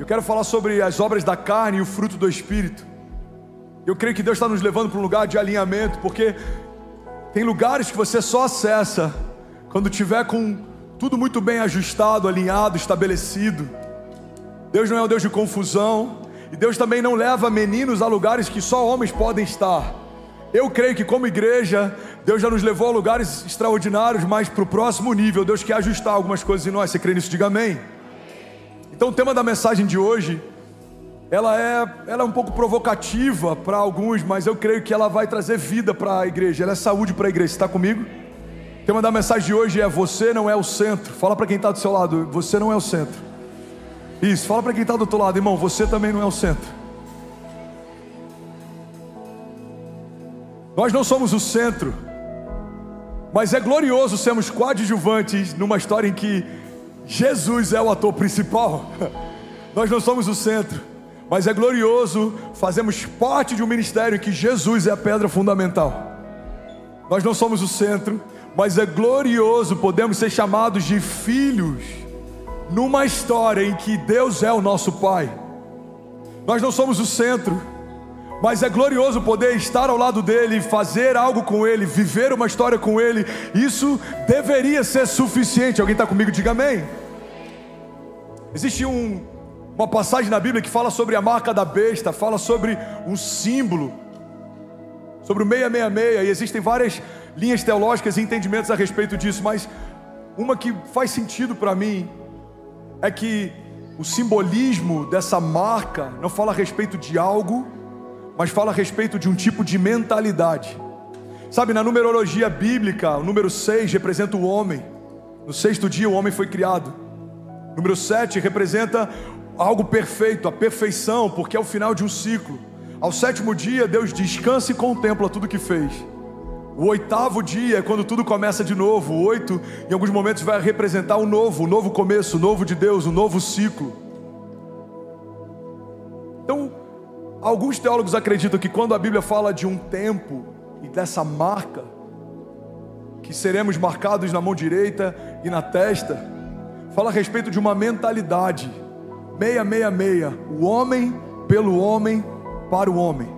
Eu quero falar sobre as obras da carne e o fruto do Espírito. Eu creio que Deus está nos levando para um lugar de alinhamento, porque tem lugares que você só acessa quando tiver com tudo muito bem ajustado, alinhado, estabelecido. Deus não é um Deus de confusão, e Deus também não leva meninos a lugares que só homens podem estar. Eu creio que, como igreja, Deus já nos levou a lugares extraordinários, mas para o próximo nível, Deus quer ajustar algumas coisas em nós. Você crê nisso? Diga amém. Então, o tema da mensagem de hoje, ela é, ela é um pouco provocativa para alguns, mas eu creio que ela vai trazer vida para a igreja. Ela é saúde para a igreja. Está comigo? O tema da mensagem de hoje é: Você não é o centro. Fala para quem está do seu lado: Você não é o centro. Isso, fala para quem está do outro lado, irmão: Você também não é o centro. Nós não somos o centro, mas é glorioso sermos coadjuvantes numa história em que Jesus é o ator principal. Nós não somos o centro, mas é glorioso fazemos parte de um ministério em que Jesus é a pedra fundamental. Nós não somos o centro, mas é glorioso podemos ser chamados de filhos numa história em que Deus é o nosso Pai. Nós não somos o centro, mas é glorioso poder estar ao lado dele, fazer algo com ele, viver uma história com ele. Isso deveria ser suficiente. Alguém está comigo? Diga amém. Existe um, uma passagem na Bíblia que fala sobre a marca da besta, fala sobre um símbolo, sobre o 666, e existem várias linhas teológicas e entendimentos a respeito disso, mas uma que faz sentido para mim é que o simbolismo dessa marca não fala a respeito de algo, mas fala a respeito de um tipo de mentalidade. Sabe, na numerologia bíblica, o número 6 representa o homem. No sexto dia o homem foi criado. Número 7 representa algo perfeito, a perfeição, porque é o final de um ciclo. Ao sétimo dia, Deus descansa e contempla tudo que fez. O oitavo dia é quando tudo começa de novo. O oito, em alguns momentos, vai representar o novo, o novo começo, o novo de Deus, o novo ciclo. Alguns teólogos acreditam que quando a Bíblia fala de um tempo e dessa marca, que seremos marcados na mão direita e na testa, fala a respeito de uma mentalidade, 666, o homem pelo homem para o homem.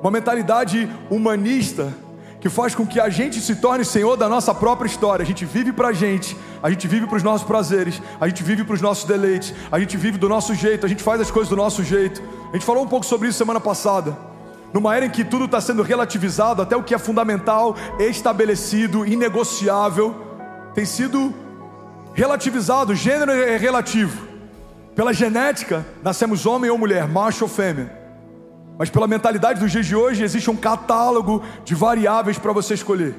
Uma mentalidade humanista que faz com que a gente se torne senhor da nossa própria história. A gente vive para a gente, a gente vive para os nossos prazeres, a gente vive para os nossos deleites, a gente vive do nosso jeito, a gente faz as coisas do nosso jeito. A gente falou um pouco sobre isso semana passada. Numa era em que tudo está sendo relativizado, até o que é fundamental, estabelecido, inegociável, tem sido relativizado, gênero é relativo. Pela genética, nascemos homem ou mulher, macho ou fêmea. Mas pela mentalidade dos dias de hoje, existe um catálogo de variáveis para você escolher.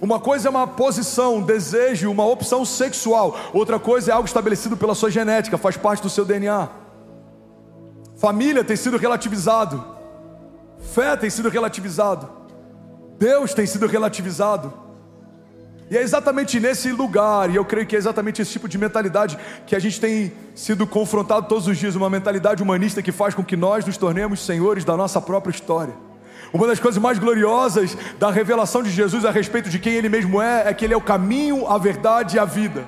Uma coisa é uma posição, um desejo, uma opção sexual. Outra coisa é algo estabelecido pela sua genética, faz parte do seu DNA. Família tem sido relativizado. Fé tem sido relativizado. Deus tem sido relativizado. E é exatamente nesse lugar, e eu creio que é exatamente esse tipo de mentalidade que a gente tem sido confrontado todos os dias uma mentalidade humanista que faz com que nós nos tornemos senhores da nossa própria história. Uma das coisas mais gloriosas da revelação de Jesus a respeito de quem Ele mesmo é, é que Ele é o caminho, a verdade e a vida.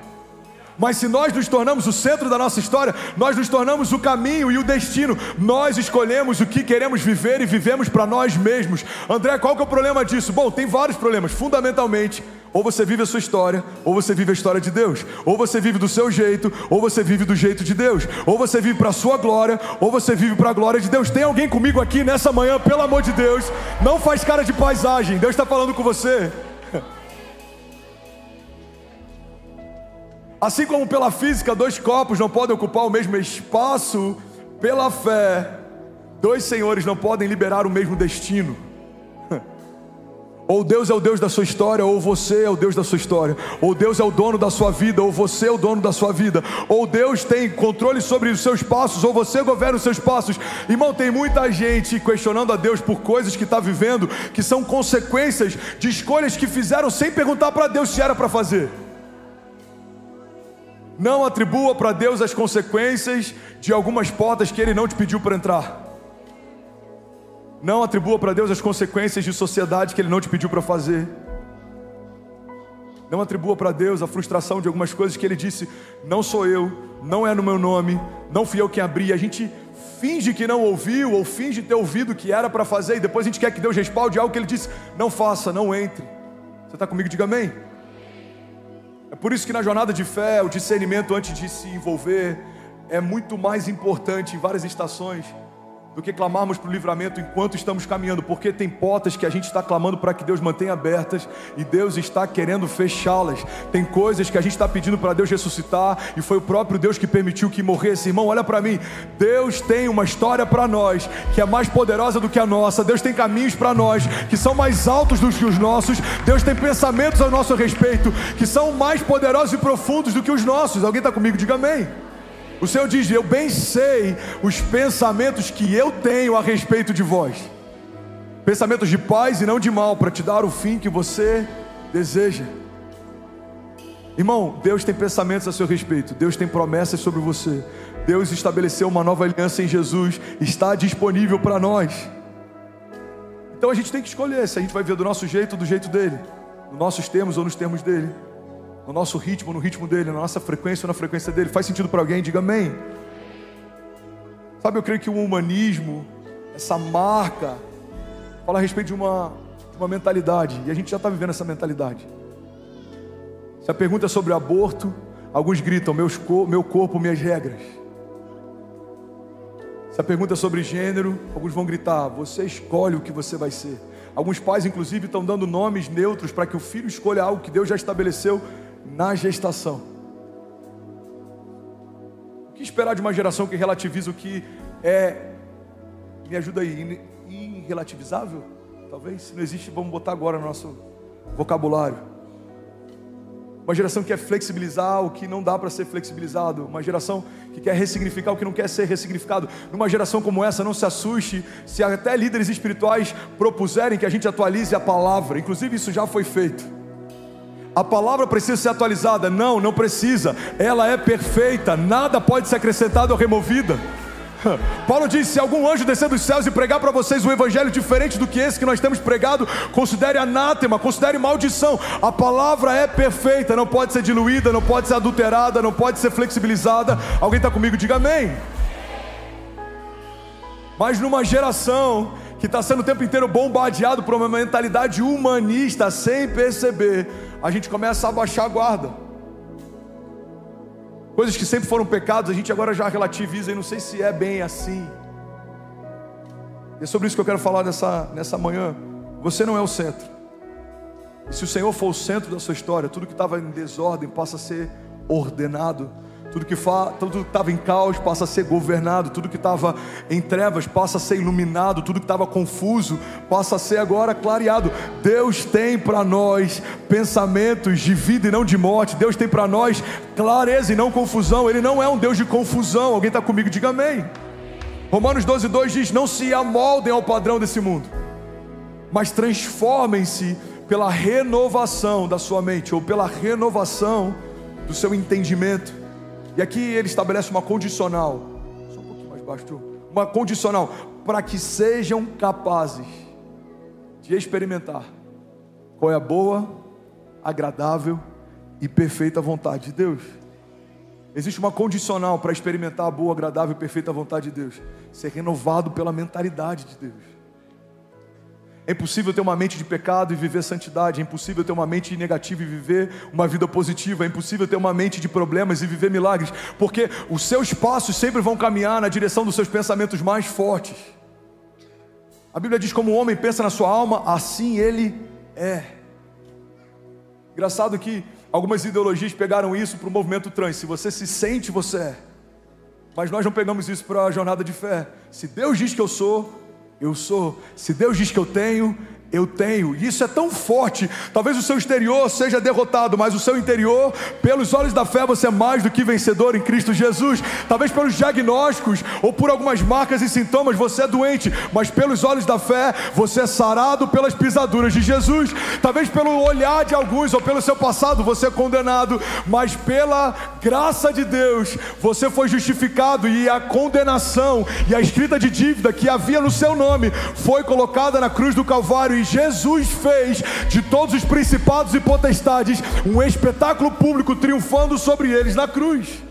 Mas se nós nos tornamos o centro da nossa história, nós nos tornamos o caminho e o destino. Nós escolhemos o que queremos viver e vivemos para nós mesmos. André, qual que é o problema disso? Bom, tem vários problemas. Fundamentalmente, ou você vive a sua história, ou você vive a história de Deus. Ou você vive do seu jeito, ou você vive do jeito de Deus. Ou você vive para a sua glória, ou você vive para a glória de Deus. Tem alguém comigo aqui nessa manhã, pelo amor de Deus? Não faz cara de paisagem. Deus está falando com você. Assim como pela física, dois corpos não podem ocupar o mesmo espaço, pela fé, dois senhores não podem liberar o mesmo destino. Ou Deus é o Deus da sua história, ou você é o Deus da sua história. Ou Deus é o dono da sua vida, ou você é o dono da sua vida. Ou Deus tem controle sobre os seus passos, ou você governa os seus passos. Irmão, tem muita gente questionando a Deus por coisas que está vivendo, que são consequências de escolhas que fizeram sem perguntar para Deus se era para fazer. Não atribua para Deus as consequências de algumas portas que Ele não te pediu para entrar. Não atribua para Deus as consequências de sociedade que Ele não te pediu para fazer. Não atribua para Deus a frustração de algumas coisas que Ele disse: não sou eu, não é no meu nome, não fui eu quem abri. A gente finge que não ouviu ou finge ter ouvido que era para fazer e depois a gente quer que Deus respalde algo que ele disse: não faça, não entre. Você está comigo? Diga amém. É por isso que na jornada de fé, o discernimento antes de se envolver é muito mais importante em várias estações do que clamarmos para o livramento enquanto estamos caminhando, porque tem portas que a gente está clamando para que Deus mantenha abertas e Deus está querendo fechá-las. Tem coisas que a gente está pedindo para Deus ressuscitar e foi o próprio Deus que permitiu que morresse. Irmão, olha para mim. Deus tem uma história para nós que é mais poderosa do que a nossa. Deus tem caminhos para nós que são mais altos do que os nossos. Deus tem pensamentos ao nosso respeito que são mais poderosos e profundos do que os nossos. Alguém está comigo? Diga amém. O Senhor diz: Eu bem sei os pensamentos que eu tenho a respeito de vós. Pensamentos de paz e não de mal, para te dar o fim que você deseja. Irmão, Deus tem pensamentos a seu respeito, Deus tem promessas sobre você. Deus estabeleceu uma nova aliança em Jesus, está disponível para nós. Então a gente tem que escolher se a gente vai ver do nosso jeito ou do jeito dele, nos nossos termos ou nos termos dele no nosso ritmo, no ritmo dele, na nossa frequência na frequência dele. Faz sentido para alguém? Diga amém. Sabe, eu creio que o humanismo, essa marca, fala a respeito de uma, de uma mentalidade, e a gente já está vivendo essa mentalidade. Se a pergunta é sobre aborto, alguns gritam: Meus, meu corpo, minhas regras. Se a pergunta é sobre gênero, alguns vão gritar: Você escolhe o que você vai ser. Alguns pais, inclusive, estão dando nomes neutros para que o filho escolha algo que Deus já estabeleceu na gestação. O que esperar de uma geração que relativiza o que é, me ajuda aí, irrelativizável? Talvez, se não existe, vamos botar agora no nosso vocabulário. Uma geração que quer flexibilizar o que não dá para ser flexibilizado. Uma geração que quer ressignificar o que não quer ser ressignificado. Numa geração como essa, não se assuste se até líderes espirituais propuserem que a gente atualize a palavra. Inclusive, isso já foi feito. A palavra precisa ser atualizada? Não, não precisa. Ela é perfeita, nada pode ser acrescentado ou removido. Paulo disse: se algum anjo descer dos céus e pregar para vocês um evangelho diferente do que esse que nós temos pregado, considere anátema, considere maldição. A palavra é perfeita, não pode ser diluída, não pode ser adulterada, não pode ser flexibilizada. Alguém está comigo? Diga amém. Mas numa geração que está sendo o tempo inteiro bombardeado por uma mentalidade humanista, sem perceber, a gente começa a baixar a guarda. Coisas que sempre foram pecados, a gente agora já relativiza e não sei se é bem assim. E é sobre isso que eu quero falar nessa, nessa manhã. Você não é o centro. E se o Senhor for o centro da sua história, tudo que estava em desordem passa a ser ordenado tudo que estava em caos passa a ser governado, tudo que estava em trevas passa a ser iluminado, tudo que estava confuso passa a ser agora clareado. Deus tem para nós pensamentos de vida e não de morte. Deus tem para nós clareza e não confusão. Ele não é um Deus de confusão. Alguém está comigo? Diga amém. Romanos 12, 2 diz: Não se amoldem ao padrão desse mundo, mas transformem-se pela renovação da sua mente ou pela renovação do seu entendimento e aqui ele estabelece uma condicional, só um pouquinho mais baixo, uma condicional, para que sejam capazes de experimentar qual é a boa, agradável e perfeita vontade de Deus. Existe uma condicional para experimentar a boa, agradável e perfeita vontade de Deus: ser renovado pela mentalidade de Deus. É impossível ter uma mente de pecado e viver santidade. É impossível ter uma mente negativa e viver uma vida positiva. É impossível ter uma mente de problemas e viver milagres. Porque os seus passos sempre vão caminhar na direção dos seus pensamentos mais fortes. A Bíblia diz: como o homem pensa na sua alma, assim ele é. Engraçado que algumas ideologias pegaram isso para o movimento trans. Se você se sente, você é. Mas nós não pegamos isso para a jornada de fé. Se Deus diz que eu sou, eu sou. Se Deus diz que eu tenho, eu tenho. Isso é tão forte. Talvez o seu exterior seja derrotado, mas o seu interior, pelos olhos da fé, você é mais do que vencedor em Cristo Jesus. Talvez pelos diagnósticos ou por algumas marcas e sintomas você é doente, mas pelos olhos da fé, você é sarado pelas pisaduras de Jesus. Talvez pelo olhar de alguns ou pelo seu passado você é condenado, mas pela graça de Deus, você foi justificado e a condenação e a escrita de dívida que havia no seu nome foi colocada na cruz do Calvário Jesus fez de todos os principados e potestades um espetáculo público triunfando sobre eles na cruz.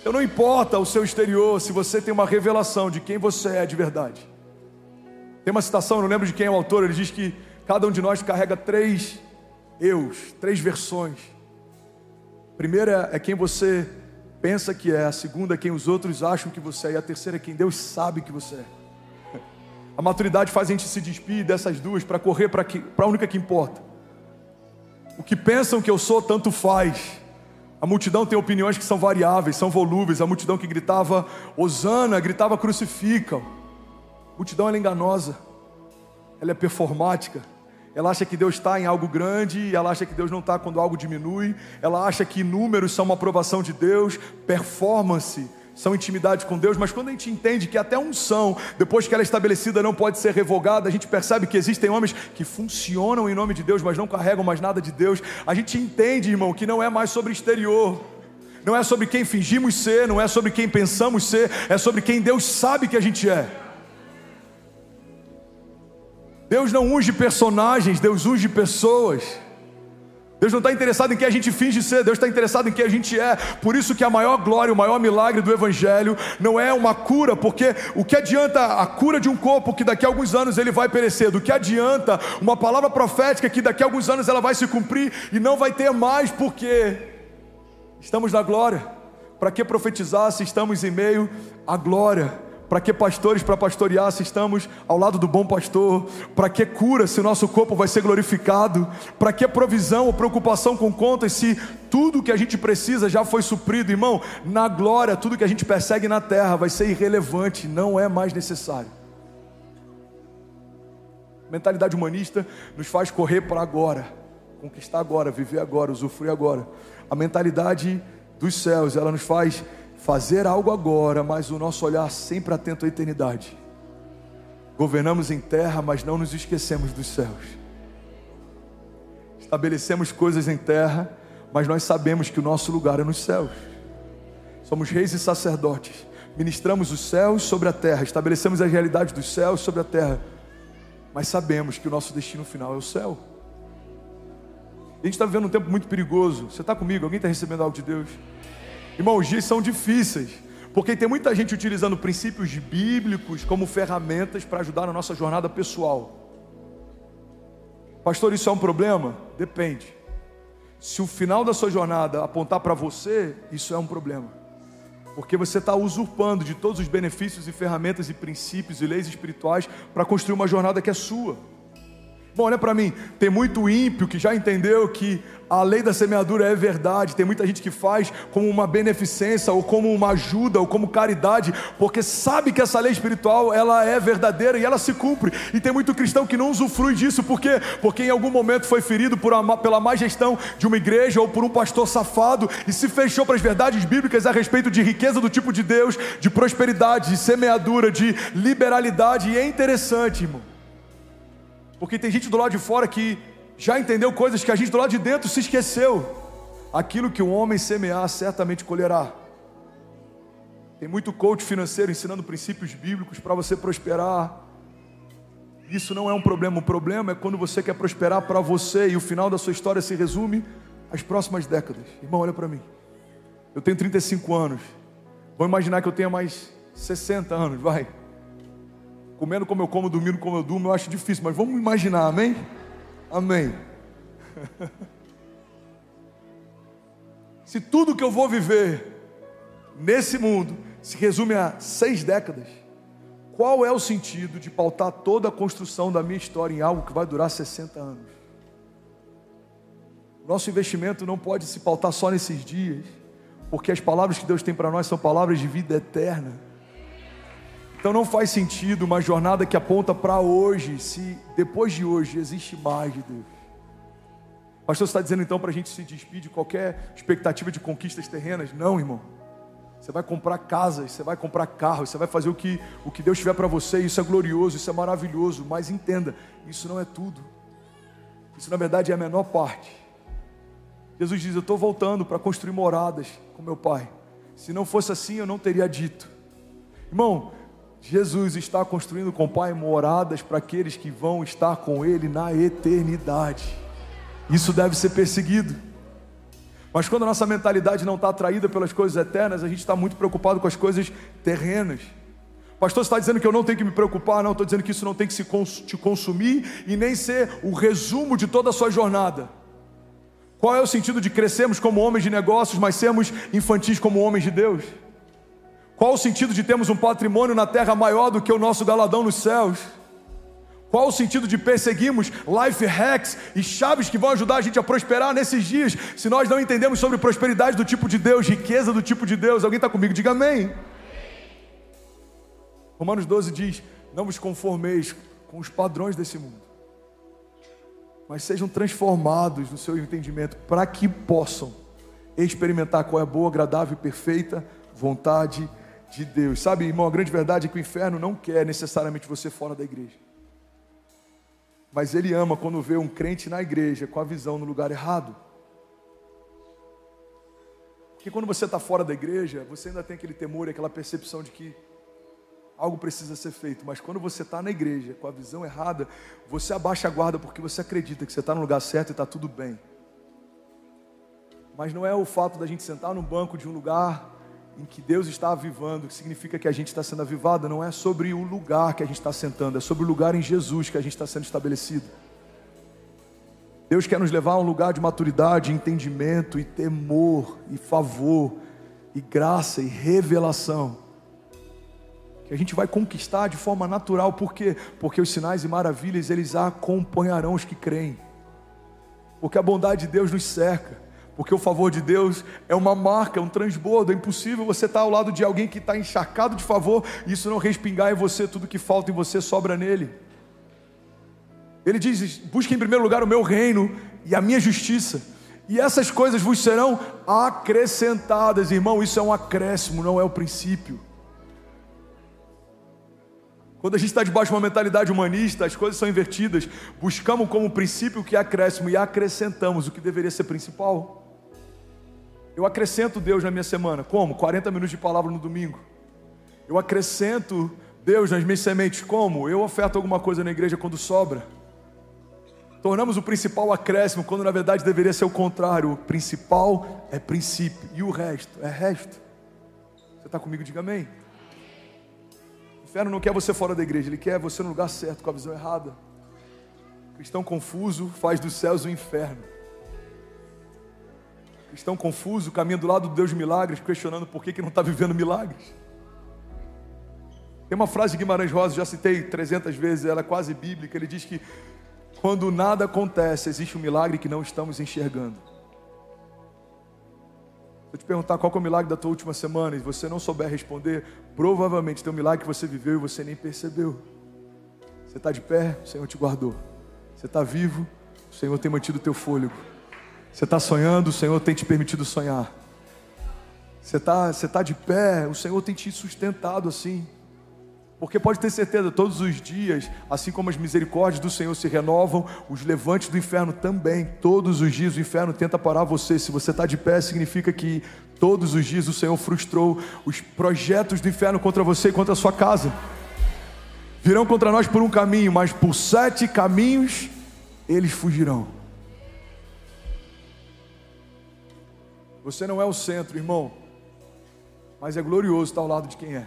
Então não importa o seu exterior, se você tem uma revelação de quem você é de verdade. Tem uma citação, não lembro de quem é o autor, ele diz que cada um de nós carrega três eus, três versões. A primeira é quem você pensa que é, a segunda é quem os outros acham que você é, e a terceira é quem Deus sabe que você é. A maturidade faz a gente se despir dessas duas para correr para a única que importa. O que pensam que eu sou, tanto faz. A multidão tem opiniões que são variáveis, são volúveis. A multidão que gritava Osana, gritava crucifica. A multidão é enganosa, ela é performática. Ela acha que Deus está em algo grande, ela acha que Deus não está quando algo diminui, ela acha que números são uma aprovação de Deus, performance são intimidade com Deus, mas quando a gente entende que até unção, depois que ela é estabelecida, não pode ser revogada, a gente percebe que existem homens que funcionam em nome de Deus, mas não carregam mais nada de Deus. A gente entende, irmão, que não é mais sobre exterior. Não é sobre quem fingimos ser, não é sobre quem pensamos ser, é sobre quem Deus sabe que a gente é. Deus não unge personagens, Deus unge pessoas. Deus não está interessado em quem a gente finge ser, Deus está interessado em quem a gente é. Por isso que a maior glória, o maior milagre do Evangelho não é uma cura, porque o que adianta a cura de um corpo que daqui a alguns anos ele vai perecer, do que adianta uma palavra profética que daqui a alguns anos ela vai se cumprir e não vai ter mais, porque estamos na glória. Para que profetizar se estamos em meio à glória? Para que pastores para pastorear se estamos ao lado do bom pastor? Para que cura se o nosso corpo vai ser glorificado? Para que provisão ou preocupação com contas se tudo que a gente precisa já foi suprido, irmão? Na glória, tudo que a gente persegue na terra vai ser irrelevante, não é mais necessário. Mentalidade humanista nos faz correr para agora, conquistar agora, viver agora, usufruir agora. A mentalidade dos céus, ela nos faz fazer algo agora, mas o nosso olhar sempre atento à eternidade. Governamos em terra, mas não nos esquecemos dos céus. Estabelecemos coisas em terra, mas nós sabemos que o nosso lugar é nos céus. Somos reis e sacerdotes. Ministramos os céus sobre a terra, estabelecemos as realidades dos céus sobre a terra, mas sabemos que o nosso destino final é o céu. A gente está vivendo um tempo muito perigoso. Você está comigo? Alguém está recebendo algo de Deus? Irmãos, os dias são difíceis, porque tem muita gente utilizando princípios bíblicos como ferramentas para ajudar na nossa jornada pessoal. Pastor, isso é um problema? Depende. Se o final da sua jornada apontar para você, isso é um problema. Porque você está usurpando de todos os benefícios e ferramentas e princípios e leis espirituais para construir uma jornada que é sua. Bom, olha para mim, tem muito ímpio que já entendeu que a lei da semeadura é verdade. Tem muita gente que faz como uma beneficência, ou como uma ajuda, ou como caridade, porque sabe que essa lei espiritual ela é verdadeira e ela se cumpre. E tem muito cristão que não usufrui disso, por quê? Porque em algum momento foi ferido por uma, pela má gestão de uma igreja ou por um pastor safado e se fechou para as verdades bíblicas a respeito de riqueza do tipo de Deus, de prosperidade, de semeadura, de liberalidade. E é interessante, irmão porque tem gente do lado de fora que já entendeu coisas que a gente do lado de dentro se esqueceu. Aquilo que o homem semear, certamente colherá. Tem muito coach financeiro ensinando princípios bíblicos para você prosperar. Isso não é um problema. O problema é quando você quer prosperar para você e o final da sua história se resume às próximas décadas. Irmão, olha para mim. Eu tenho 35 anos. Vamos imaginar que eu tenha mais 60 anos, vai comendo como eu como, dormindo como eu durmo, eu acho difícil, mas vamos imaginar, amém? Amém. Se tudo que eu vou viver nesse mundo se resume a seis décadas, qual é o sentido de pautar toda a construção da minha história em algo que vai durar 60 anos? Nosso investimento não pode se pautar só nesses dias, porque as palavras que Deus tem para nós são palavras de vida eterna. Então não faz sentido uma jornada que aponta para hoje, se depois de hoje existe mais de Deus. Pastor, você está dizendo então para a gente se despedir de qualquer expectativa de conquistas terrenas? Não, irmão. Você vai comprar casas, você vai comprar carros, você vai fazer o que, o que Deus tiver para você, isso é glorioso, isso é maravilhoso, mas entenda, isso não é tudo. Isso na verdade é a menor parte. Jesus diz: Eu estou voltando para construir moradas com meu Pai. Se não fosse assim, eu não teria dito. Irmão, Jesus está construindo com o Pai moradas para aqueles que vão estar com Ele na eternidade. Isso deve ser perseguido. Mas quando a nossa mentalidade não está atraída pelas coisas eternas, a gente está muito preocupado com as coisas terrenas. Pastor, você está dizendo que eu não tenho que me preocupar? Não, estou dizendo que isso não tem que se cons te consumir e nem ser o resumo de toda a sua jornada. Qual é o sentido de crescermos como homens de negócios, mas sermos infantis como homens de Deus? Qual o sentido de termos um patrimônio na terra maior do que o nosso galadão nos céus? Qual o sentido de perseguirmos life hacks e chaves que vão ajudar a gente a prosperar nesses dias, se nós não entendemos sobre prosperidade do tipo de Deus, riqueza do tipo de Deus? Alguém está comigo? Diga amém. Romanos 12 diz: Não vos conformeis com os padrões desse mundo, mas sejam transformados no seu entendimento, para que possam experimentar qual é a boa, agradável e perfeita vontade de Deus. Sabe, irmão, a grande verdade é que o inferno não quer necessariamente você fora da igreja. Mas ele ama quando vê um crente na igreja com a visão no lugar errado. Porque quando você está fora da igreja, você ainda tem aquele temor e aquela percepção de que algo precisa ser feito. Mas quando você está na igreja com a visão errada, você abaixa a guarda porque você acredita que você está no lugar certo e está tudo bem. Mas não é o fato da gente sentar no banco de um lugar em que Deus está avivando, que significa que a gente está sendo avivado, não é sobre o lugar que a gente está sentando, é sobre o lugar em Jesus que a gente está sendo estabelecido. Deus quer nos levar a um lugar de maturidade, entendimento e temor e favor e graça e revelação. Que a gente vai conquistar de forma natural, por quê? Porque os sinais e maravilhas eles acompanharão os que creem. Porque a bondade de Deus nos cerca porque o favor de Deus é uma marca, é um transbordo. É impossível você estar ao lado de alguém que está encharcado de favor e isso não respingar em você, tudo que falta em você sobra nele. Ele diz: busque em primeiro lugar o meu reino e a minha justiça, e essas coisas vos serão acrescentadas, irmão. Isso é um acréscimo, não é o princípio. Quando a gente está debaixo de uma mentalidade humanista, as coisas são invertidas. Buscamos como princípio o que é acréscimo e acrescentamos o que deveria ser principal. Eu acrescento Deus na minha semana. Como? 40 minutos de palavra no domingo. Eu acrescento Deus nas minhas sementes. Como? Eu oferto alguma coisa na igreja quando sobra. Tornamos o principal acréscimo, quando na verdade deveria ser o contrário. O principal é princípio e o resto é resto. Você está comigo? Diga amém. O inferno não quer você fora da igreja, ele quer você no lugar certo, com a visão errada. O cristão confuso faz dos céus o inferno cristão confuso, caminha do lado do Deus de milagres, questionando por que, que não está vivendo milagres. Tem uma frase de Guimarães Rosa, já citei 300 vezes, ela é quase bíblica. Ele diz que quando nada acontece, existe um milagre que não estamos enxergando. Se eu te perguntar qual é o milagre da tua última semana e você não souber responder, provavelmente tem um milagre que você viveu e você nem percebeu. Você está de pé, o Senhor te guardou. Você está vivo, o Senhor tem mantido o teu fôlego. Você está sonhando, o Senhor tem te permitido sonhar. Você está você tá de pé, o Senhor tem te sustentado assim. Porque pode ter certeza, todos os dias, assim como as misericórdias do Senhor se renovam, os levantes do inferno também. Todos os dias o inferno tenta parar você. Se você está de pé, significa que todos os dias o Senhor frustrou os projetos do inferno contra você e contra a sua casa. Virão contra nós por um caminho, mas por sete caminhos eles fugirão. Você não é o centro, irmão, mas é glorioso estar ao lado de quem é.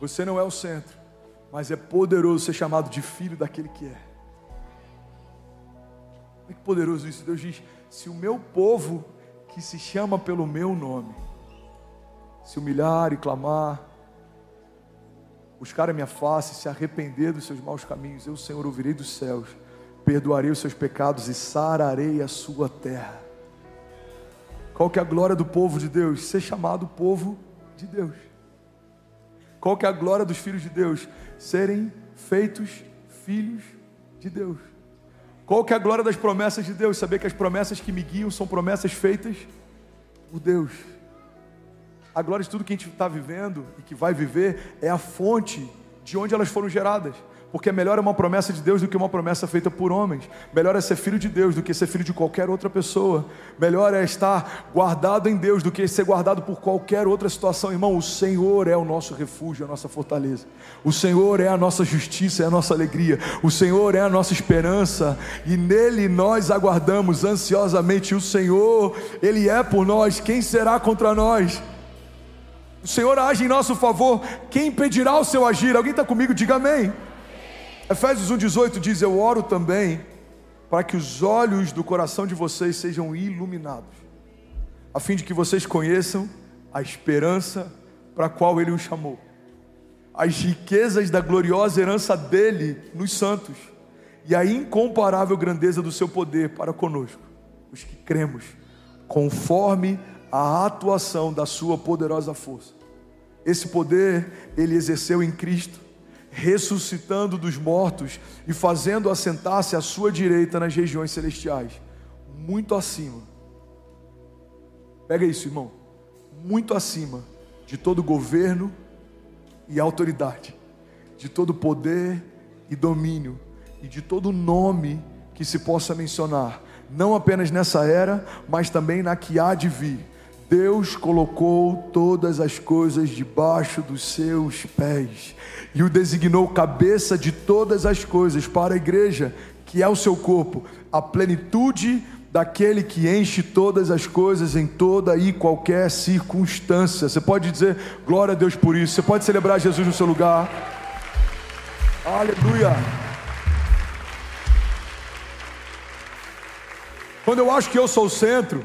Você não é o centro, mas é poderoso ser chamado de filho daquele que é. Que poderoso isso. Deus diz: se o meu povo, que se chama pelo meu nome, se humilhar e clamar, buscar a minha face, se arrepender dos seus maus caminhos, eu, Senhor, ouvirei dos céus, perdoarei os seus pecados e sararei a sua terra. Qual que é a glória do povo de Deus? Ser chamado povo de Deus. Qual que é a glória dos filhos de Deus? Serem feitos filhos de Deus. Qual que é a glória das promessas de Deus? Saber que as promessas que me guiam são promessas feitas por Deus. A glória de tudo que a gente está vivendo e que vai viver é a fonte de onde elas foram geradas. Porque melhor é uma promessa de Deus do que uma promessa feita por homens. Melhor é ser filho de Deus do que ser filho de qualquer outra pessoa. Melhor é estar guardado em Deus do que ser guardado por qualquer outra situação. Irmão, o Senhor é o nosso refúgio, a nossa fortaleza. O Senhor é a nossa justiça, é a nossa alegria. O Senhor é a nossa esperança. E nele nós aguardamos ansiosamente. O Senhor, Ele é por nós. Quem será contra nós? O Senhor age em nosso favor. Quem impedirá o seu agir? Alguém está comigo? Diga amém. Efésios 1,18 diz: Eu oro também para que os olhos do coração de vocês sejam iluminados, a fim de que vocês conheçam a esperança para a qual Ele os chamou, as riquezas da gloriosa herança dele nos santos e a incomparável grandeza do seu poder para conosco, os que cremos, conforme a atuação da sua poderosa força. Esse poder ele exerceu em Cristo ressuscitando dos mortos e fazendo assentar-se à sua direita nas regiões celestiais, muito acima. Pega isso, irmão. Muito acima de todo governo e autoridade, de todo poder e domínio e de todo nome que se possa mencionar, não apenas nessa era, mas também na que há de vir. Deus colocou todas as coisas debaixo dos seus pés e o designou cabeça de todas as coisas para a igreja, que é o seu corpo, a plenitude daquele que enche todas as coisas em toda e qualquer circunstância. Você pode dizer glória a Deus por isso. Você pode celebrar Jesus no seu lugar. Aleluia. Quando eu acho que eu sou o centro,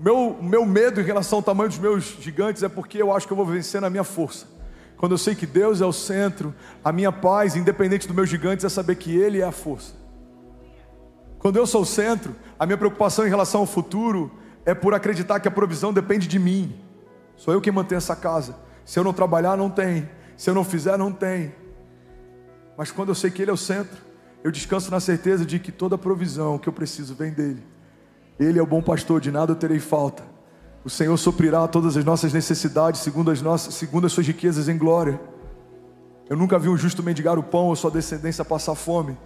meu, meu medo em relação ao tamanho dos meus gigantes é porque eu acho que eu vou vencer na minha força. Quando eu sei que Deus é o centro, a minha paz, independente dos meus gigantes, é saber que Ele é a força. Quando eu sou o centro, a minha preocupação em relação ao futuro é por acreditar que a provisão depende de mim. Sou eu quem mantém essa casa. Se eu não trabalhar, não tem. Se eu não fizer, não tem. Mas quando eu sei que Ele é o centro, eu descanso na certeza de que toda provisão que eu preciso vem dEle. Ele é o bom pastor, de nada eu terei falta. O Senhor suprirá todas as nossas necessidades, segundo as, nossas, segundo as suas riquezas em glória. Eu nunca vi um justo mendigar o pão ou sua descendência passar fome.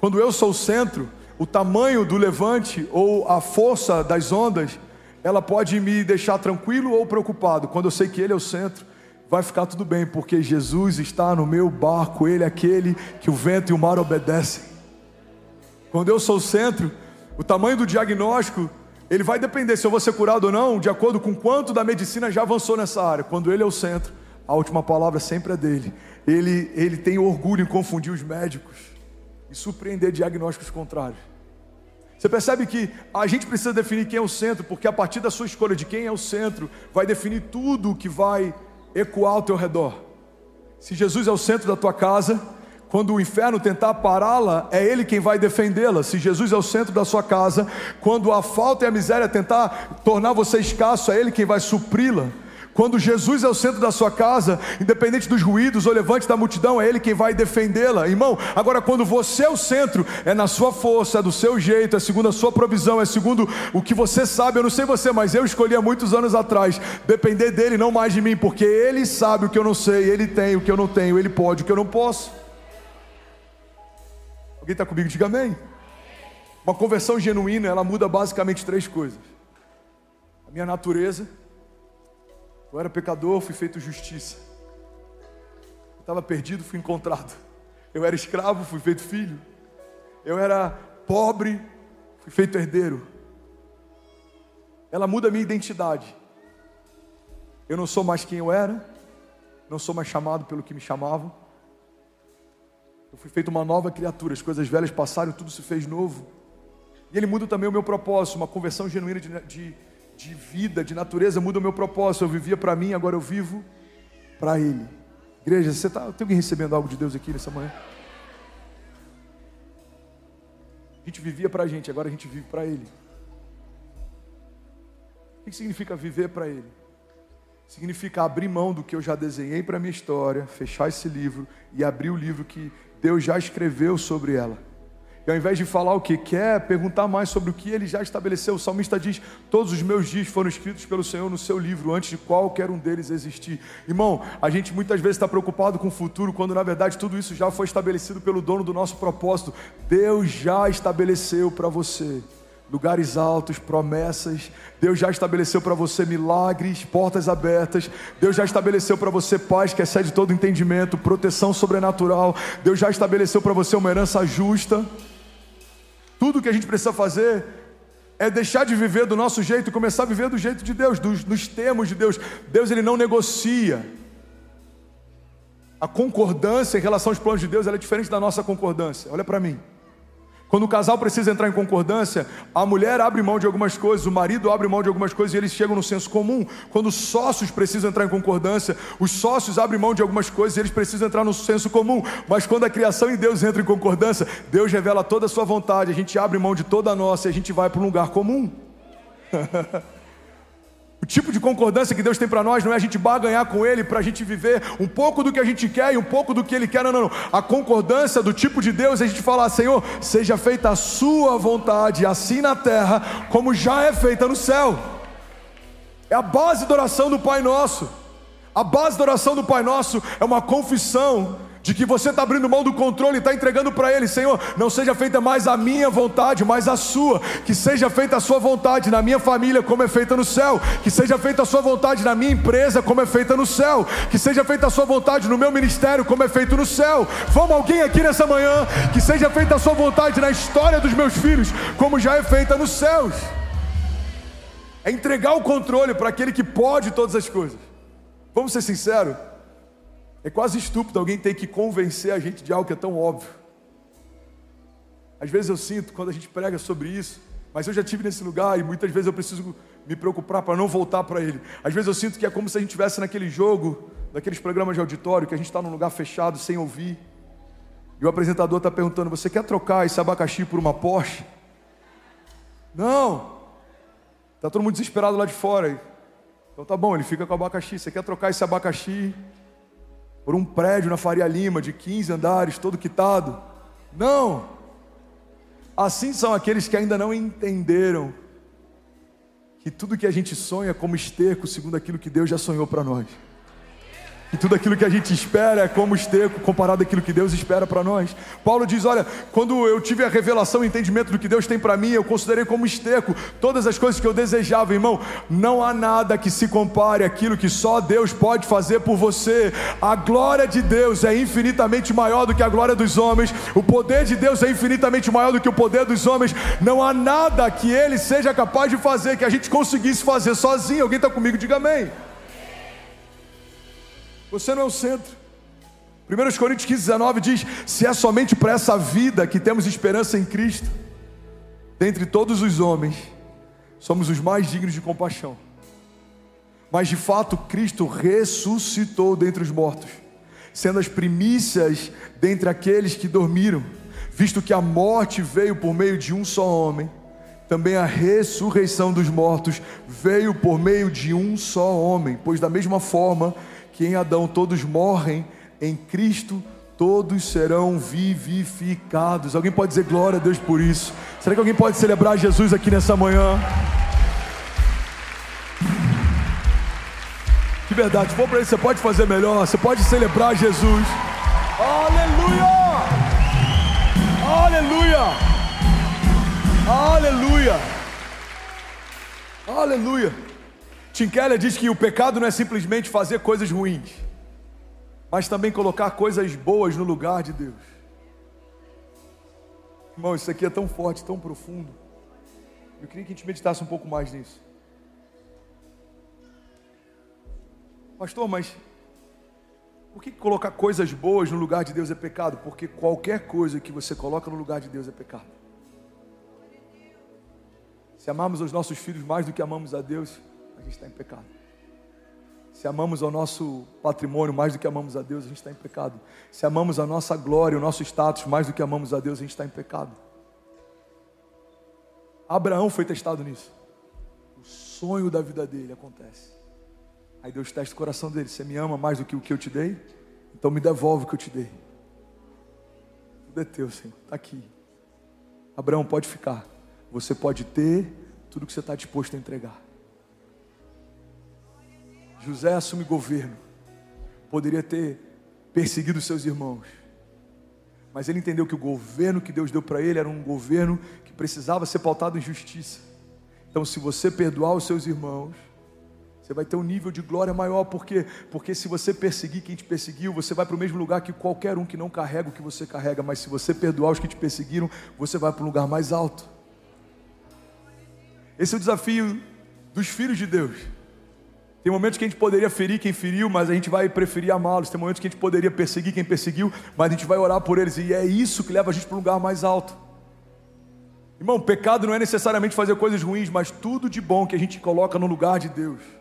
Quando eu sou o centro, o tamanho do levante ou a força das ondas, ela pode me deixar tranquilo ou preocupado. Quando eu sei que Ele é o centro, vai ficar tudo bem, porque Jesus está no meu barco, Ele é aquele que o vento e o mar obedecem. Quando eu sou o centro, o tamanho do diagnóstico, ele vai depender se eu vou ser curado ou não, de acordo com quanto da medicina já avançou nessa área. Quando ele é o centro, a última palavra sempre é dele. Ele, ele tem orgulho em confundir os médicos e surpreender diagnósticos contrários. Você percebe que a gente precisa definir quem é o centro, porque a partir da sua escolha de quem é o centro, vai definir tudo que vai ecoar ao teu redor. Se Jesus é o centro da tua casa, quando o inferno tentar pará-la, é ele quem vai defendê-la. Se Jesus é o centro da sua casa, quando a falta e a miséria tentar tornar você escasso, é ele quem vai supri-la. Quando Jesus é o centro da sua casa, independente dos ruídos ou levantes da multidão, é Ele quem vai defendê-la, irmão. Agora, quando você é o centro, é na sua força, é do seu jeito, é segundo a sua provisão, é segundo o que você sabe. Eu não sei você, mas eu escolhi há muitos anos atrás depender dele, não mais de mim, porque Ele sabe o que eu não sei, Ele tem o que eu não tenho, Ele pode o que eu não posso. Alguém está comigo? Diga amém. Uma conversão genuína, ela muda basicamente três coisas: a minha natureza, eu era pecador, fui feito justiça. Eu estava perdido, fui encontrado. Eu era escravo, fui feito filho. Eu era pobre, fui feito herdeiro. Ela muda a minha identidade. Eu não sou mais quem eu era, não sou mais chamado pelo que me chamavam. Eu fui feito uma nova criatura, as coisas velhas passaram, tudo se fez novo. E ele muda também o meu propósito, uma conversão genuína de, de, de vida, de natureza, muda o meu propósito. Eu vivia para mim, agora eu vivo para ele. Igreja, você tá, tem alguém recebendo algo de Deus aqui nessa manhã? A gente vivia para a gente, agora a gente vive para ele. O que significa viver para ele? Significa abrir mão do que eu já desenhei para minha história, fechar esse livro e abrir o livro que Deus já escreveu sobre ela. E ao invés de falar o que quer, perguntar mais sobre o que ele já estabeleceu. O salmista diz: Todos os meus dias foram escritos pelo Senhor no seu livro, antes de qualquer um deles existir. Irmão, a gente muitas vezes está preocupado com o futuro, quando na verdade tudo isso já foi estabelecido pelo dono do nosso propósito. Deus já estabeleceu para você lugares altos, promessas. Deus já estabeleceu para você milagres, portas abertas. Deus já estabeleceu para você paz que excede todo entendimento, proteção sobrenatural. Deus já estabeleceu para você uma herança justa. Tudo que a gente precisa fazer é deixar de viver do nosso jeito e começar a viver do jeito de Deus, dos, termos de Deus. Deus ele não negocia. A concordância em relação aos planos de Deus é diferente da nossa concordância. Olha para mim. Quando o casal precisa entrar em concordância, a mulher abre mão de algumas coisas, o marido abre mão de algumas coisas e eles chegam no senso comum. Quando os sócios precisam entrar em concordância, os sócios abrem mão de algumas coisas e eles precisam entrar no senso comum. Mas quando a criação em Deus entra em concordância, Deus revela toda a sua vontade, a gente abre mão de toda a nossa e a gente vai para um lugar comum. Tipo de concordância que Deus tem para nós não é a gente baganhar com Ele para a gente viver um pouco do que a gente quer e um pouco do que Ele quer. Não, não, não. A concordância do tipo de Deus é a gente falar: Senhor, seja feita a Sua vontade, assim na terra, como já é feita no céu. É a base da oração do Pai Nosso. A base da oração do Pai Nosso é uma confissão de que você está abrindo mão do controle e está entregando para Ele, Senhor, não seja feita mais a minha vontade, mas a sua, que seja feita a sua vontade na minha família, como é feita no céu, que seja feita a sua vontade na minha empresa, como é feita no céu, que seja feita a sua vontade no meu ministério, como é feito no céu. Vamos alguém aqui nessa manhã, que seja feita a sua vontade na história dos meus filhos, como já é feita nos céus. É entregar o controle para aquele que pode todas as coisas. Vamos ser sinceros? É quase estúpido alguém ter que convencer a gente de algo que é tão óbvio. Às vezes eu sinto quando a gente prega sobre isso, mas eu já tive nesse lugar e muitas vezes eu preciso me preocupar para não voltar para ele. Às vezes eu sinto que é como se a gente estivesse naquele jogo, daqueles programas de auditório, que a gente está num lugar fechado, sem ouvir. E o apresentador está perguntando: Você quer trocar esse abacaxi por uma Porsche? Não! Está todo mundo desesperado lá de fora. Então tá bom, ele fica com o abacaxi. Você quer trocar esse abacaxi por um prédio na Faria Lima de 15 andares, todo quitado. Não! Assim são aqueles que ainda não entenderam que tudo que a gente sonha como esterco, segundo aquilo que Deus já sonhou para nós. E tudo aquilo que a gente espera é como esterco comparado àquilo que Deus espera para nós. Paulo diz: Olha, quando eu tive a revelação e entendimento do que Deus tem para mim, eu considerei como esterco todas as coisas que eu desejava, irmão. Não há nada que se compare àquilo que só Deus pode fazer por você. A glória de Deus é infinitamente maior do que a glória dos homens, o poder de Deus é infinitamente maior do que o poder dos homens. Não há nada que Ele seja capaz de fazer que a gente conseguisse fazer sozinho. Alguém está comigo? Diga amém. Você não é o centro. 1 Coríntios 15, 19 diz: Se é somente para essa vida que temos esperança em Cristo, dentre todos os homens, somos os mais dignos de compaixão. Mas de fato, Cristo ressuscitou dentre os mortos, sendo as primícias dentre aqueles que dormiram, visto que a morte veio por meio de um só homem, também a ressurreição dos mortos veio por meio de um só homem, pois da mesma forma que em Adão todos morrem, em Cristo todos serão vivificados. Alguém pode dizer glória a Deus por isso? Será que alguém pode celebrar Jesus aqui nessa manhã? De verdade, vou para isso, você pode fazer melhor, você pode celebrar Jesus. Aleluia! Aleluia! Aleluia! Aleluia! Tim Keller diz que o pecado não é simplesmente fazer coisas ruins, mas também colocar coisas boas no lugar de Deus. Irmão, isso aqui é tão forte, tão profundo. Eu queria que a gente meditasse um pouco mais nisso. Pastor, mas por que colocar coisas boas no lugar de Deus é pecado? Porque qualquer coisa que você coloca no lugar de Deus é pecado. Se amarmos os nossos filhos mais do que amamos a Deus, a gente está em pecado. Se amamos ao nosso patrimônio mais do que amamos a Deus, a gente está em pecado. Se amamos a nossa glória, o nosso status mais do que amamos a Deus, a gente está em pecado. Abraão foi testado nisso. O sonho da vida dele acontece. Aí Deus testa o coração dele. Você me ama mais do que o que eu te dei? Então me devolve o que eu te dei. Tudo é teu, Senhor. Está aqui. Abraão, pode ficar. Você pode ter tudo que você está disposto a entregar. José assume governo. Poderia ter perseguido seus irmãos. Mas ele entendeu que o governo que Deus deu para ele era um governo que precisava ser pautado em justiça. Então, se você perdoar os seus irmãos, você vai ter um nível de glória maior, porque porque se você perseguir quem te perseguiu, você vai para o mesmo lugar que qualquer um que não carrega o que você carrega, mas se você perdoar os que te perseguiram, você vai para um lugar mais alto. Esse é o desafio dos filhos de Deus. Tem momentos que a gente poderia ferir quem feriu, mas a gente vai preferir amá-los. Tem momentos que a gente poderia perseguir quem perseguiu, mas a gente vai orar por eles. E é isso que leva a gente para um lugar mais alto. Irmão, pecado não é necessariamente fazer coisas ruins, mas tudo de bom que a gente coloca no lugar de Deus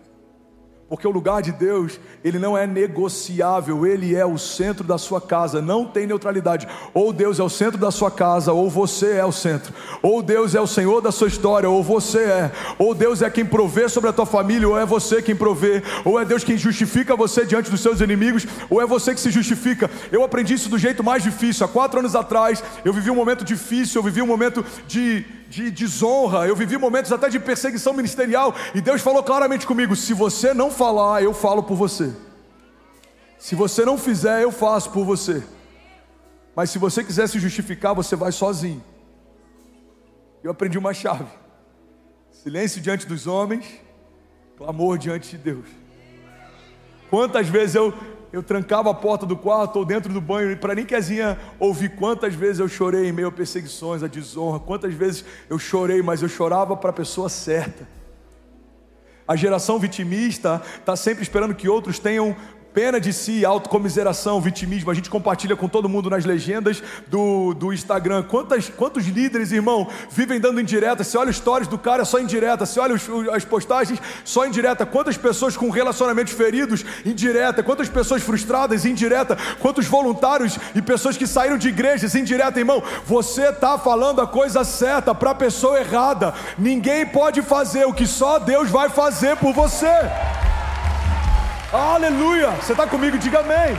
porque o lugar de Deus, ele não é negociável, ele é o centro da sua casa, não tem neutralidade. Ou Deus é o centro da sua casa, ou você é o centro. Ou Deus é o Senhor da sua história, ou você é. Ou Deus é quem provê sobre a tua família, ou é você quem provê. Ou é Deus quem justifica você diante dos seus inimigos, ou é você que se justifica. Eu aprendi isso do jeito mais difícil. Há quatro anos atrás, eu vivi um momento difícil, eu vivi um momento de de desonra, eu vivi momentos até de perseguição ministerial, e Deus falou claramente comigo: se você não falar, eu falo por você. Se você não fizer, eu faço por você. Mas se você quiser se justificar, você vai sozinho. Eu aprendi uma chave: silêncio diante dos homens, clamor diante de Deus. Quantas vezes eu eu trancava a porta do quarto ou dentro do banho para nem Kezinha ouvir quantas vezes eu chorei em meio a perseguições, a desonra, quantas vezes eu chorei, mas eu chorava para a pessoa certa. A geração vitimista está sempre esperando que outros tenham pena de si, autocomiseração, vitimismo. A gente compartilha com todo mundo nas legendas do, do Instagram. Quantas, quantos líderes, irmão, vivem dando indireta? Você olha stories do cara, é só indireta. Você olha os, as postagens, só indireta. Quantas pessoas com relacionamentos feridos, indireta. Quantas pessoas frustradas, indireta. Quantos voluntários e pessoas que saíram de igrejas, indireta, irmão. Você está falando a coisa certa para a pessoa errada. Ninguém pode fazer o que só Deus vai fazer por você. Aleluia! Você está comigo? Diga amém.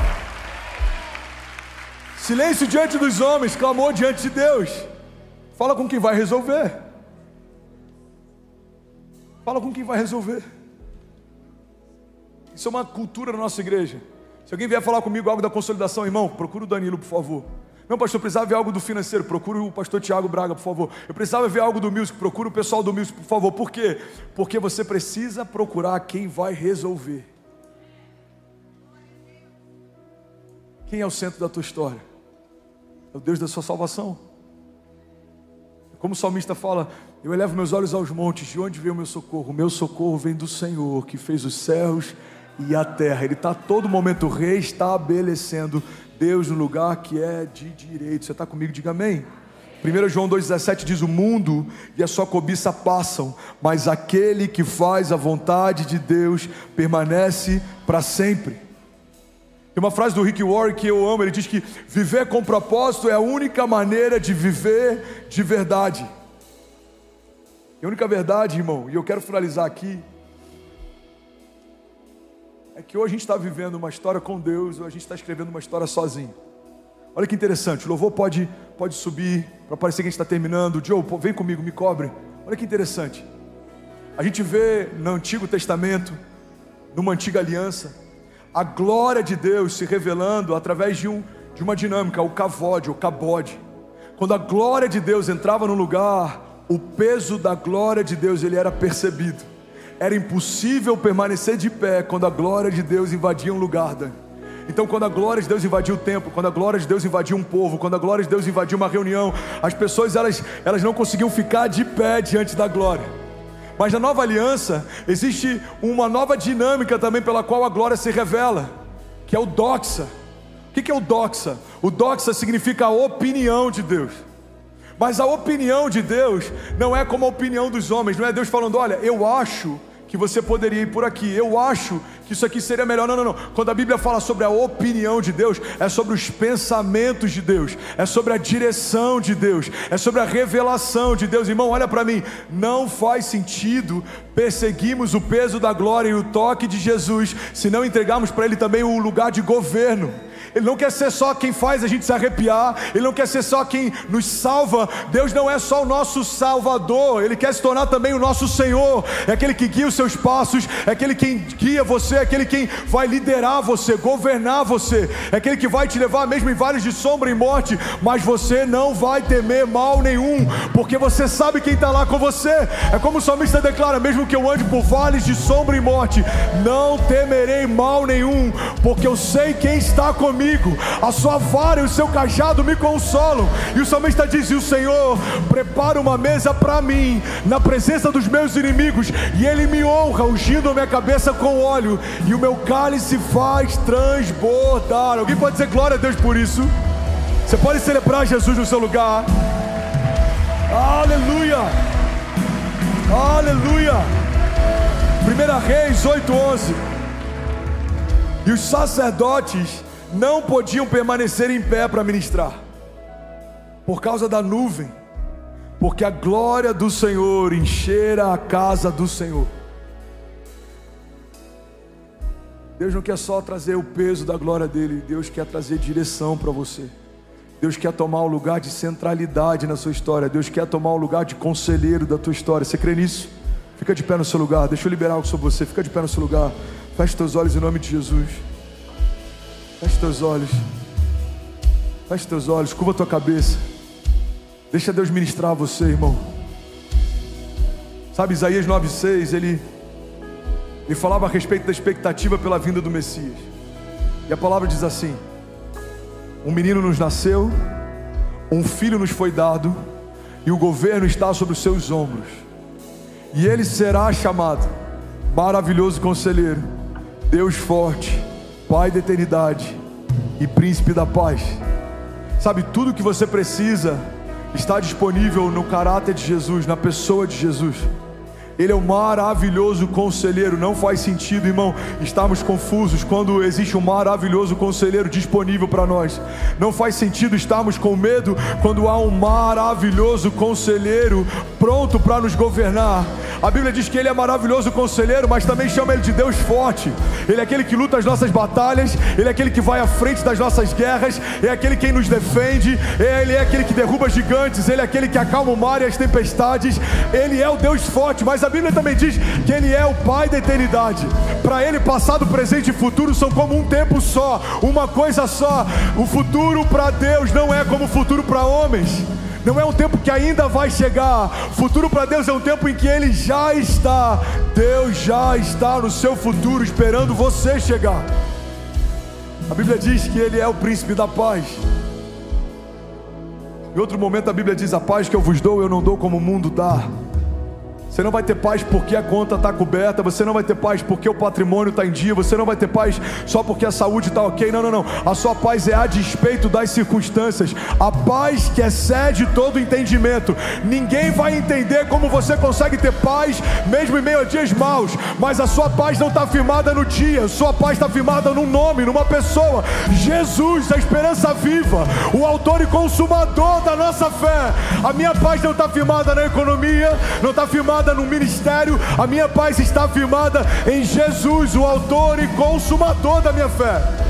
Silêncio diante dos homens, clamor diante de Deus. Fala com quem vai resolver. Fala com quem vai resolver. Isso é uma cultura na nossa igreja. Se alguém vier falar comigo algo da consolidação, irmão, procura o Danilo, por favor. Não, pastor, eu precisava ver algo do financeiro, procura o pastor Tiago Braga, por favor. Eu precisava ver algo do music, procura o pessoal do music, por favor. Por quê? Porque você precisa procurar quem vai resolver. Quem é o centro da tua história? É o Deus da sua salvação. Como o salmista fala, eu elevo meus olhos aos montes, de onde vem o meu socorro? O meu socorro vem do Senhor, que fez os céus e a terra. Ele está todo momento restabelecendo Deus no lugar que é de direito. Você está comigo? Diga amém. 1 João 2,17 diz: O mundo e a sua cobiça passam, mas aquele que faz a vontade de Deus permanece para sempre. Tem uma frase do Rick Warren que eu amo, ele diz que viver com propósito é a única maneira de viver de verdade. E a única verdade, irmão, e eu quero finalizar aqui, é que hoje a gente está vivendo uma história com Deus, ou a gente está escrevendo uma história sozinho. Olha que interessante, o louvor pode, pode subir, para parecer que a gente está terminando. Joe, vem comigo, me cobre. Olha que interessante. A gente vê no Antigo Testamento, numa antiga aliança, a glória de Deus se revelando através de, um, de uma dinâmica, o cavode, o cabode. Quando a glória de Deus entrava no lugar, o peso da glória de Deus ele era percebido. Era impossível permanecer de pé quando a glória de Deus invadia um lugar. Então, quando a glória de Deus invadia o templo, quando a glória de Deus invadia um povo, quando a glória de Deus invadia uma reunião, as pessoas elas, elas não conseguiam ficar de pé diante da glória. Mas na nova aliança existe uma nova dinâmica também pela qual a glória se revela, que é o doxa. O que é o doxa? O doxa significa a opinião de Deus. Mas a opinião de Deus não é como a opinião dos homens, não é Deus falando, olha, eu acho que você poderia ir por aqui. Eu acho que isso aqui seria melhor. Não, não, não. Quando a Bíblia fala sobre a opinião de Deus, é sobre os pensamentos de Deus, é sobre a direção de Deus, é sobre a revelação de Deus. Irmão, olha para mim. Não faz sentido perseguirmos o peso da glória e o toque de Jesus se não entregarmos para Ele também o lugar de governo. Ele não quer ser só quem faz a gente se arrepiar, Ele não quer ser só quem nos salva. Deus não é só o nosso Salvador, Ele quer se tornar também o nosso Senhor. É aquele que guia os seus passos, é aquele quem guia você, é aquele quem vai liderar você, governar você, é aquele que vai te levar mesmo em vales de sombra e morte, mas você não vai temer mal nenhum, porque você sabe quem está lá com você. É como o salmista declara: mesmo que eu ande por vales de sombra e morte, não temerei mal nenhum, porque eu sei quem está comigo. A sua vara e o seu cajado me consolam. E o salmista diz: E o Senhor prepara uma mesa para mim, na presença dos meus inimigos, e Ele me honra, ungindo a minha cabeça com óleo, e o meu cálice faz transbordar. Alguém pode dizer glória a Deus por isso? Você pode celebrar Jesus no seu lugar. Aleluia! Aleluia! 1 Reis 8:11. E os sacerdotes não podiam permanecer em pé para ministrar, por causa da nuvem, porque a glória do Senhor enchera a casa do Senhor. Deus não quer só trazer o peso da glória dele, Deus quer trazer direção para você. Deus quer tomar o lugar de centralidade na sua história. Deus quer tomar o lugar de conselheiro da tua história. Você crê nisso? Fica de pé no seu lugar. Deixa eu liberar algo sobre você. Fica de pé no seu lugar. Feche teus olhos em nome de Jesus. Feche teus olhos. Feche teus olhos. Curva tua cabeça. Deixa Deus ministrar você, irmão. Sabe, Isaías 9,6, ele, ele falava a respeito da expectativa pela vinda do Messias. E a palavra diz assim: Um menino nos nasceu, um filho nos foi dado, e o governo está sobre os seus ombros. E ele será chamado Maravilhoso Conselheiro, Deus Forte, Pai da Eternidade e Príncipe da Paz. Sabe, tudo que você precisa está disponível no caráter de Jesus, na pessoa de Jesus. Ele é o maravilhoso conselheiro. Não faz sentido, irmão, estarmos confusos quando existe um maravilhoso conselheiro disponível para nós. Não faz sentido estarmos com medo quando há um maravilhoso conselheiro pronto para nos governar. A Bíblia diz que ele é maravilhoso conselheiro, mas também chama ele de Deus forte. Ele é aquele que luta as nossas batalhas, ele é aquele que vai à frente das nossas guerras, é aquele quem nos defende, ele é aquele que derruba gigantes, ele é aquele que acalma o mar e as tempestades. Ele é o Deus forte, mas a a Bíblia também diz que Ele é o Pai da eternidade. Para Ele, passado, presente e futuro são como um tempo só, uma coisa só. O futuro para Deus não é como o futuro para homens. Não é um tempo que ainda vai chegar. Futuro para Deus é um tempo em que Ele já está. Deus já está no seu futuro, esperando você chegar. A Bíblia diz que Ele é o príncipe da paz. Em outro momento a Bíblia diz: A paz que eu vos dou, eu não dou como o mundo dá. Você não vai ter paz porque a conta está coberta, você não vai ter paz porque o patrimônio está em dia, você não vai ter paz só porque a saúde está ok. Não, não, não. A sua paz é a despeito das circunstâncias. A paz que excede todo entendimento. Ninguém vai entender como você consegue ter paz, mesmo em meio a dias maus. Mas a sua paz não está firmada no dia, a sua paz está firmada num nome, numa pessoa. Jesus, a esperança viva, o autor e consumador da nossa fé. A minha paz não está firmada na economia, não está firmada firmada no ministério, a minha paz está firmada em Jesus, o autor e consumador da minha fé.